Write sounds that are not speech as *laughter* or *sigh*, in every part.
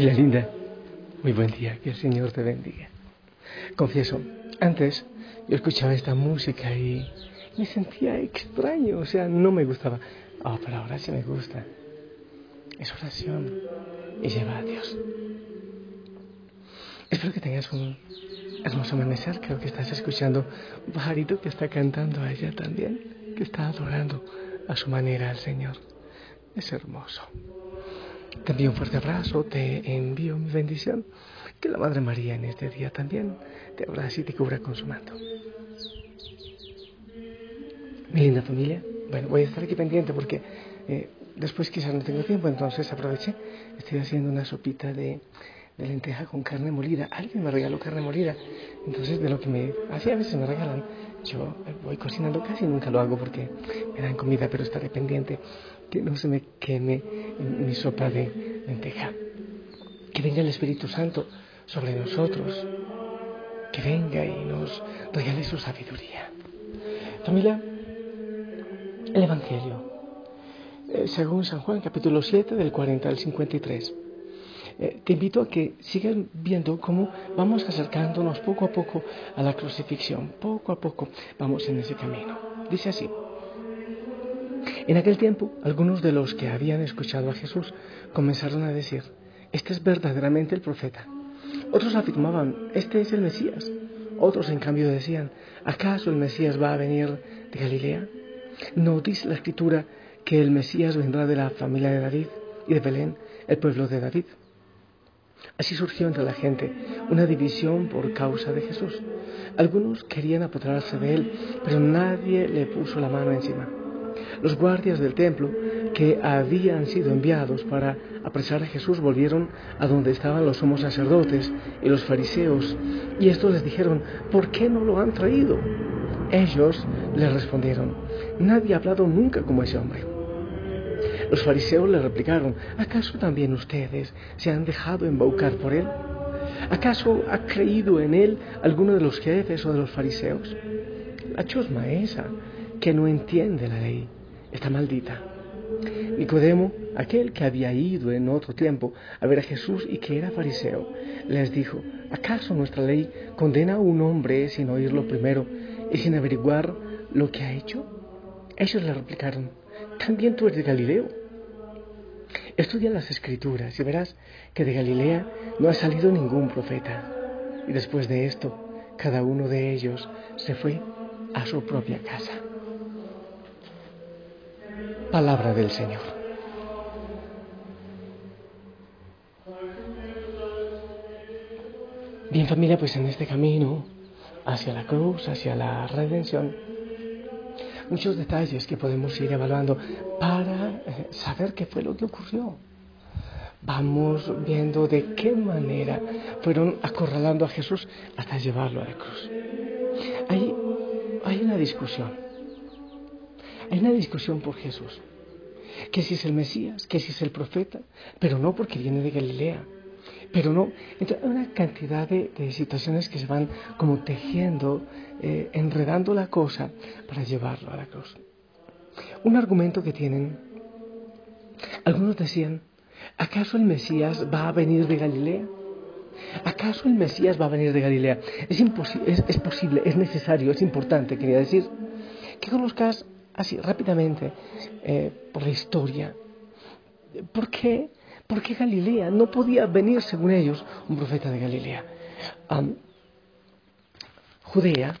Familia linda, muy buen día, que el Señor te bendiga. Confieso, antes yo escuchaba esta música y me sentía extraño, o sea, no me gustaba. Ah, pero ahora sí me gusta. Es oración y lleva a Dios. Espero que tengas un hermoso amanecer. Creo que estás escuchando un pajarito que está cantando allá también, que está adorando a su manera al Señor. Es hermoso. Te envío un fuerte abrazo, te envío mi bendición. Que la Madre María en este día también te abrace y te cubra con su manto. Mi linda familia, bueno, voy a estar aquí pendiente porque eh, después quizás no tengo tiempo, entonces aproveché. Estoy haciendo una sopita de, de lenteja con carne molida. Alguien me regaló carne molida. Entonces, de lo que me hacía a veces me regalan, yo voy cocinando casi nunca lo hago porque me dan comida, pero estaré pendiente que no se me queme mi sopa de lenteja. Que venga el Espíritu Santo sobre nosotros. Que venga y nos regale su sabiduría. Familia, el Evangelio. Eh, según San Juan, capítulo 7, del 40 al 53. Eh, te invito a que sigas viendo cómo vamos acercándonos poco a poco a la crucifixión. Poco a poco vamos en ese camino. Dice así. En aquel tiempo, algunos de los que habían escuchado a Jesús comenzaron a decir, este es verdaderamente el profeta. Otros afirmaban, este es el Mesías. Otros, en cambio, decían, ¿acaso el Mesías va a venir de Galilea? ¿No dice la escritura que el Mesías vendrá de la familia de David y de Belén, el pueblo de David? Así surgió entre la gente una división por causa de Jesús. Algunos querían apoderarse de él, pero nadie le puso la mano encima. Los guardias del templo que habían sido enviados para apresar a Jesús volvieron a donde estaban los somos sacerdotes y los fariseos, y estos les dijeron, ¿por qué no lo han traído? Ellos les respondieron, nadie ha hablado nunca como ese hombre. Los fariseos le replicaron, ¿acaso también ustedes se han dejado embaucar por él? ¿Acaso ha creído en él alguno de los jefes o de los fariseos? La chusma esa, que no entiende la ley, está maldita. Nicodemo, aquel que había ido en otro tiempo a ver a Jesús y que era fariseo, les dijo, ¿acaso nuestra ley condena a un hombre sin oírlo primero y sin averiguar lo que ha hecho? Ellos le replicaron, también tú eres de Galileo. Estudia las escrituras y verás que de Galilea no ha salido ningún profeta. Y después de esto, cada uno de ellos se fue a su propia casa. Palabra del Señor. Bien familia, pues en este camino hacia la cruz, hacia la redención, muchos detalles que podemos ir evaluando para eh, saber qué fue lo que ocurrió. Vamos viendo de qué manera fueron acorralando a Jesús hasta llevarlo a la cruz. Hay, hay una discusión. Hay una discusión por Jesús. Que si es el Mesías, que si es el profeta, pero no porque viene de Galilea. pero no. Entonces, hay una cantidad de, situaciones que se van como tejiendo, eh, enredando la cosa para llevarlo a la cruz. Un argumento que tienen, algunos decían, ¿acaso el Mesías va a venir de Galilea? ¿Acaso el Mesías va a venir de Galilea? Es, es, posible, es necesario, es importante, quería decir, que conozcas así rápidamente eh, por la historia. ¿Por qué? Porque Galilea no podía venir, según ellos, un profeta de Galilea. Judea,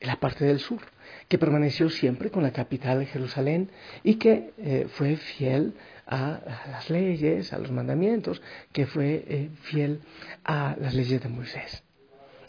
la parte del sur, que permaneció siempre con la capital de Jerusalén y que eh, fue fiel a, las leyes, a los mandamientos, que fue eh, fiel a las leyes de Moisés.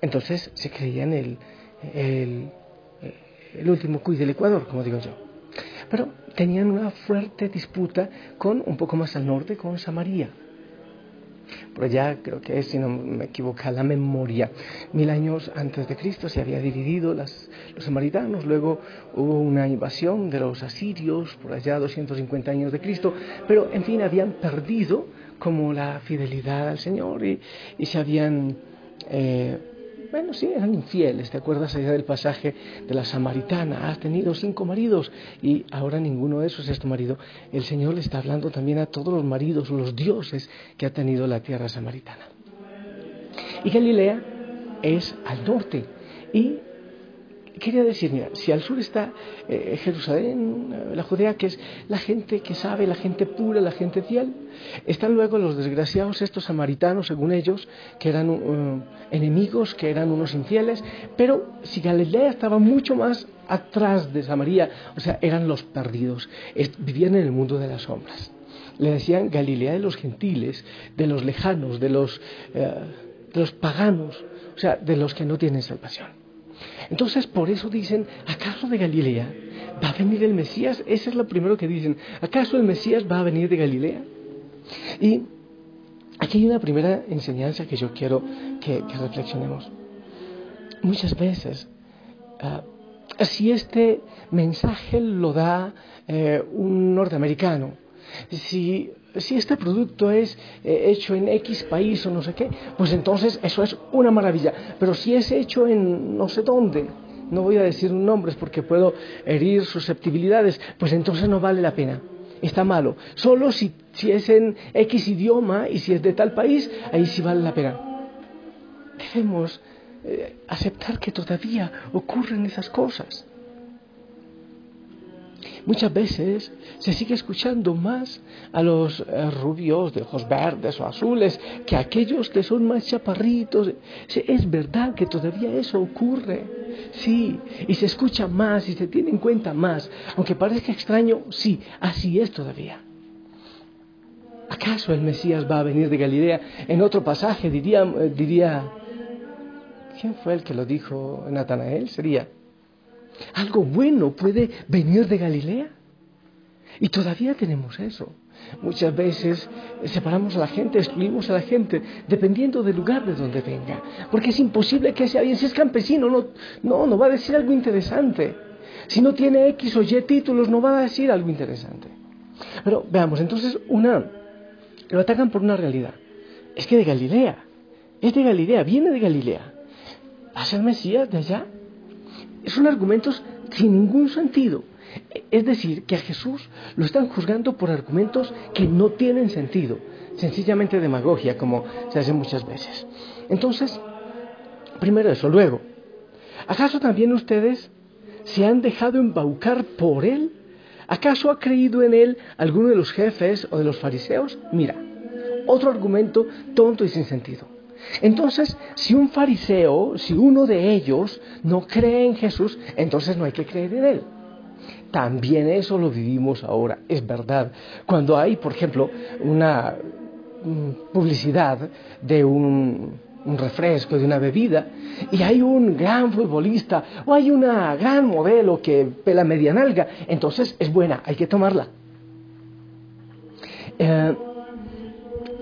Entonces se creía en el, el, el último cuy del Ecuador, como digo yo. Pero tenían una fuerte disputa con, un poco más al norte, con Samaria. Por allá, creo que es, si no me equivoco, la memoria, mil años antes de Cristo se había dividido los samaritanos, luego hubo una invasión de los asirios, por allá 250 años de Cristo, pero en fin, habían perdido como la fidelidad al Señor y, se habían eh, bueno, sí, eran infieles. ¿Te acuerdas allá del pasaje de la samaritana? Has tenido cinco maridos y ahora ninguno de esos es tu marido. El Señor le está hablando también a todos los maridos, los dioses que ha tenido la tierra samaritana. Y Galilea es al norte. Y quería decir, mira, si al sur está eh, Jerusalén, eh, la Judea, que es la gente que sabe, la gente pura, la gente fiel, están luego los desgraciados, estos samaritanos, según ellos, que eran uh, enemigos, que eran unos infieles, pero si Galilea estaba mucho más atrás de Samaria, o sea, eran los perdidos, vivían en el mundo de las sombras. Le decían Galilea de los gentiles, de los lejanos, de los, eh, de los paganos, o sea, de los que no tienen salvación. Entonces, por eso dicen, ¿acaso de Galilea va a venir el Mesías? Eso es lo primero que dicen. ¿Acaso el Mesías va a venir de Galilea? Y aquí hay una primera enseñanza que yo quiero que, reflexionemos. Muchas veces, ah, si este mensaje lo da eh, un norteamericano, si si este producto es eh, hecho en X país o no sé qué, pues entonces eso es una maravilla. Pero si es hecho en no sé dónde, no voy a decir nombres porque puedo herir susceptibilidades, pues entonces no vale la pena. Está malo. Solo si, es en X idioma y si es de tal país, ahí sí vale la pena. Debemos eh, aceptar que todavía ocurren esas cosas. Muchas veces se sigue escuchando más a los eh, rubios de ojos verdes o azules que a aquellos que son más chaparritos. es verdad que todavía eso ocurre, sí, y se escucha más y se tiene en cuenta más, aunque parezca extraño, sí, así es todavía. ¿Acaso el Mesías va a venir de Galilea? En otro pasaje diría, eh, diría ¿quién fue el que lo dijo Natanael? Sería, algo bueno puede venir de Galilea. Y todavía tenemos eso. Muchas veces separamos a la gente, excluimos a la gente, dependiendo del lugar de donde venga. Porque es imposible que sea alguien, si es campesino, no, no, va a decir algo interesante. Si no tiene X o Y títulos, no va a decir algo interesante. Pero veamos, entonces una, lo atacan por una realidad. Es que de Galilea, es de Galilea, viene de Galilea. ¿Hace el Mesías de allá? Son argumentos sin ningún sentido. Es decir, que a Jesús lo están juzgando por argumentos que no tienen sentido, sencillamente demagogia, como se hace muchas veces. Entonces, primero eso, luego, ¿acaso también ustedes se han dejado embaucar por él? ¿Acaso ha creído en él alguno de los jefes o de los fariseos? Mira, otro argumento tonto y sin sentido. Entonces, si un fariseo, si uno de ellos no cree en Jesús, entonces no hay que creer en Él. También eso lo vivimos ahora, es verdad. Cuando hay, por ejemplo, una mm, publicidad de un, refresco, de una bebida, y hay un gran futbolista o hay una gran modelo que pela media nalga, entonces es buena, hay que tomarla. Eh,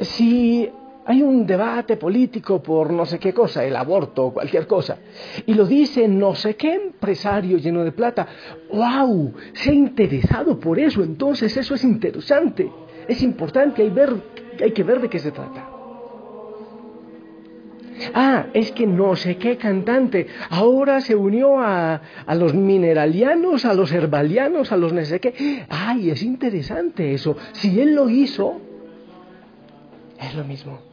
si hay un debate político por no sé qué cosa, el aborto o cualquier cosa, y lo dice no sé qué empresario lleno de plata. ¡Wow! Se ha interesado por eso, entonces eso es interesante, es importante, hay, ver, hay que ver de qué se trata. Ah, es que no sé qué cantante ahora se unió a, a, los mineralianos, a los herbalianos, a los no sé qué. Ay, es interesante eso. Si él lo hizo, es lo mismo.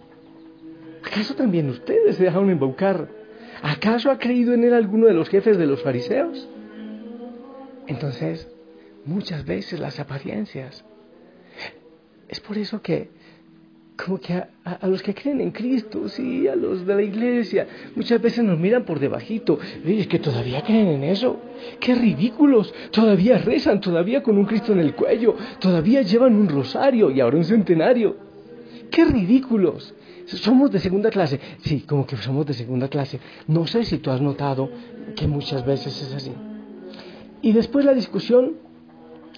¿Acaso también ustedes se dejaron embaucar? ¿Acaso ha creído en él alguno de los jefes de los fariseos? Entonces, muchas veces las apariencias. Es por eso que como que a, los que creen en Cristo, sí, a los de la iglesia, muchas veces nos miran por debajito. Es que todavía creen en eso. Qué ridículos. Todavía rezan, todavía con un Cristo en el cuello, todavía llevan un rosario y ahora un centenario. Qué ridículos. Somos de segunda clase. Sí, como que somos de segunda clase. No sé si tú has notado que muchas veces es así. Y después la discusión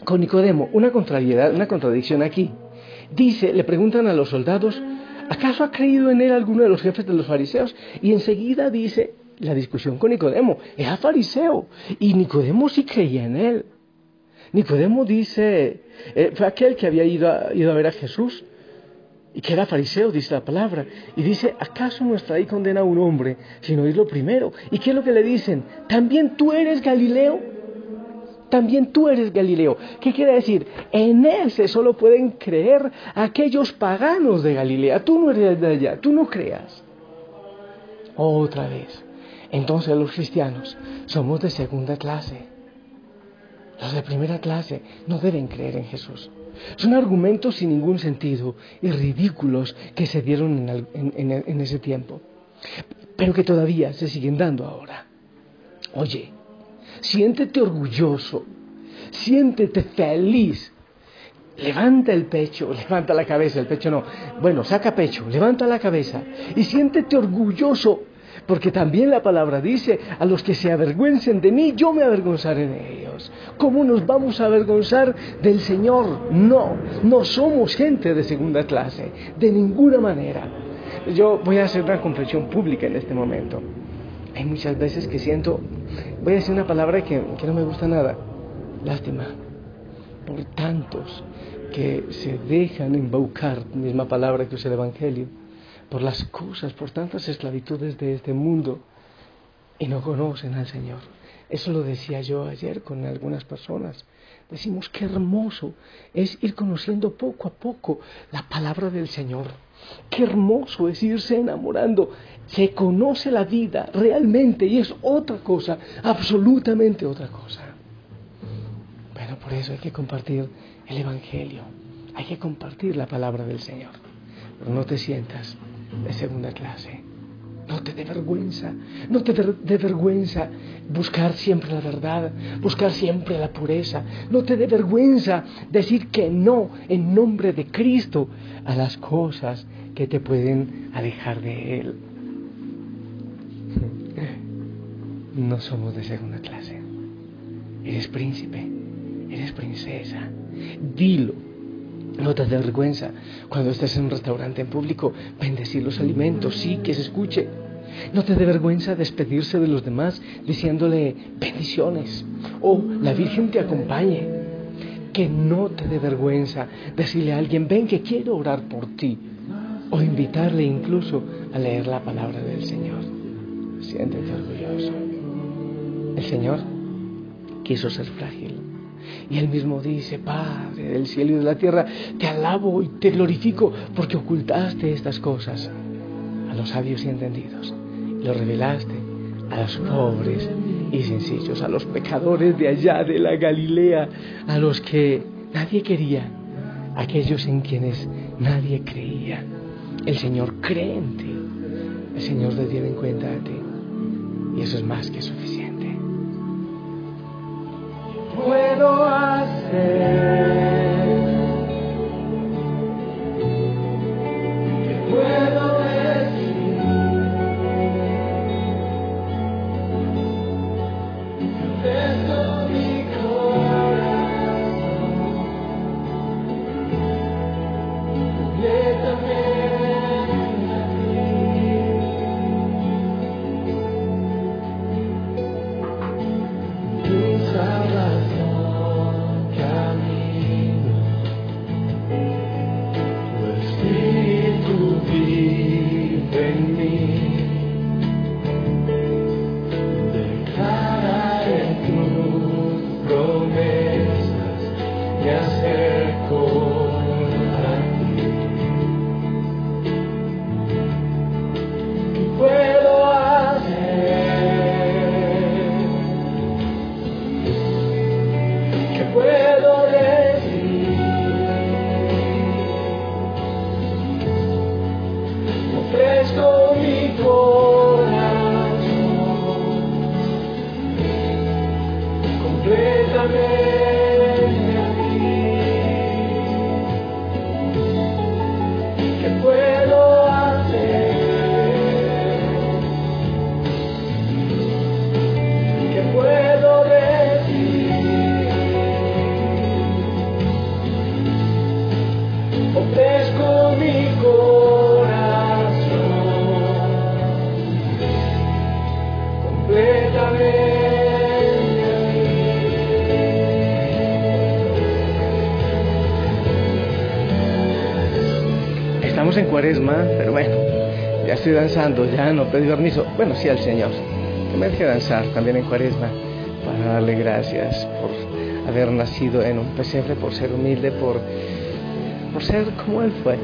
con Nicodemo, una contrariedad, una contradicción aquí. Dice, le preguntan a los soldados, ¿acaso ha creído en él alguno de los jefes de los fariseos? Y enseguida dice la discusión con Nicodemo, era fariseo y Nicodemo sí creía en él. Nicodemo dice, eh, fue aquel que había ido a, ido a ver a Jesús y que era fariseo, dice la palabra, y dice, ¿acaso nuestra ley condena a un hombre sin oírlo primero? ¿Y qué es lo que le dicen? ¿También tú eres Galileo? también tú eres Galileo. ¿Qué quiere decir? En ese solo pueden creer aquellos paganos de Galilea. Tú no eres de allá, tú no creas. Otra vez. Entonces los cristianos somos de segunda clase. Los de primera clase no deben creer en Jesús. Son argumentos sin ningún sentido y ridículos que se dieron en, ese tiempo, pero que todavía se siguen dando ahora. Oye, Siéntete orgulloso, siéntete feliz. Levanta el pecho, *laughs* levanta la cabeza, el pecho no. Bueno, saca pecho, levanta la cabeza y siéntete orgulloso, porque también la palabra dice, a los que se avergüencen de mí, yo me avergonzaré de ellos. ¿Cómo nos vamos a avergonzar del Señor? No, no somos gente de segunda clase, de ninguna manera. Yo voy a hacer una confesión pública en este momento. Hay muchas veces que siento, voy a decir una palabra que, no me gusta nada, lástima, por tantos que se dejan embaucar, misma palabra que usa el Evangelio, por las cosas, por tantas esclavitudes de este mundo y no conocen al Señor. Eso lo decía yo ayer con algunas personas. Decimos qué hermoso es ir conociendo poco a poco la palabra del Señor. Qué hermoso es irse enamorando. Se conoce la vida realmente y es otra cosa, absolutamente otra cosa. Bueno, por eso hay que compartir el Evangelio. Hay que compartir la palabra del Señor. Pero no te sientas de segunda clase. No te dé vergüenza, no te dé vergüenza buscar siempre la verdad, buscar siempre la pureza. No te dé vergüenza decir que no en nombre de Cristo a las cosas que te pueden alejar de Él. No somos de segunda clase. Eres príncipe, eres princesa. Dilo. No te dé vergüenza cuando estés en un restaurante en público, bendecir los alimentos, sí, que se escuche. No te dé vergüenza despedirse de los demás diciéndole bendiciones o la Virgen te acompañe. Que no te dé vergüenza decirle a alguien, ven que quiero orar por ti o invitarle incluso a leer la palabra del Señor. Siéntete orgulloso. El Señor quiso ser frágil. Y él mismo dice, Padre del cielo y de la tierra, te alabo y te glorifico porque ocultaste estas cosas a los sabios y entendidos. Y lo revelaste a los pobres y sencillos, a los pecadores de allá de la Galilea, a los que nadie quería, aquellos en quienes nadie creía. El Señor cree en ti. El Señor te tiene en cuenta a ti. Y eso es más que suficiente. Puedo hacer. Cuaresma, pero bueno, ya estoy danzando, ya no pedí permiso. Bueno, sí al Señor, que me deje danzar también en cuaresma para darle gracias por haber nacido en un pesebre, por ser humilde, por, por ser como Él fue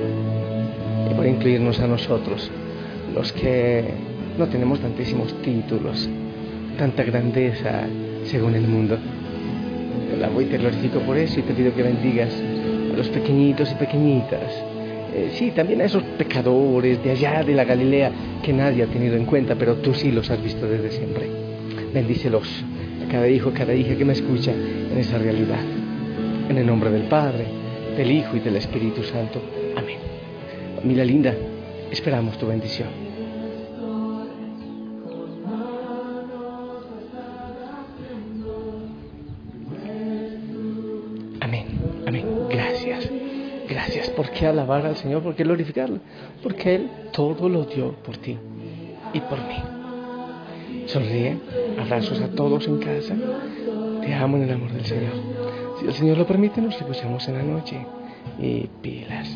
y por incluirnos a nosotros, los que no tenemos tantísimos títulos, tanta grandeza según el mundo. La voy y te glorifico por eso y te pido que bendigas a los pequeñitos y pequeñitas. Eh, sí, también a esos pecadores de allá de la Galilea que nadie ha tenido en cuenta, pero tú sí los has visto desde siempre. Bendícelos a cada hijo, a cada hija que me escucha en esa realidad. En el nombre del Padre, del Hijo y del Espíritu Santo. Amén. Familia linda, esperamos tu bendición. Qué alabar al Señor? ¿Por qué glorificarlo? Porque Él todo lo dio por ti y por mí. Sonríe. Abrazos a todos en casa. Te amo en el amor del Señor. Si el Señor lo permite, nos escuchamos en la noche. Y pilas.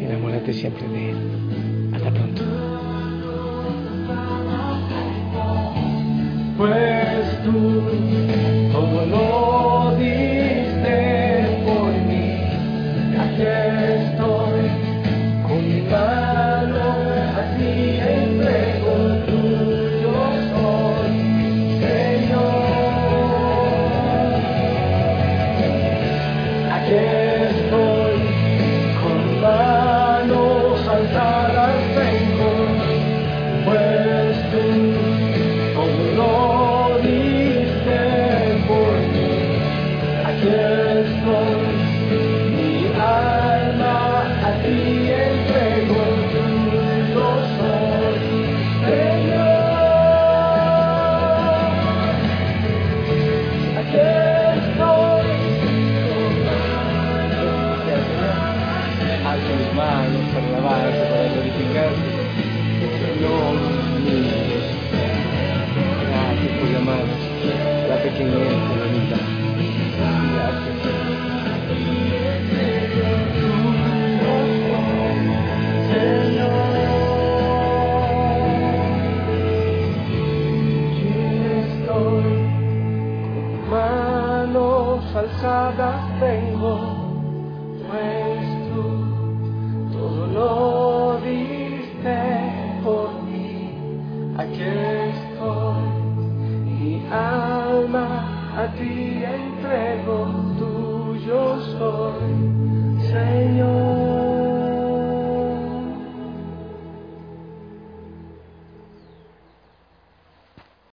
Enamórate siempre de Él. Hasta pronto.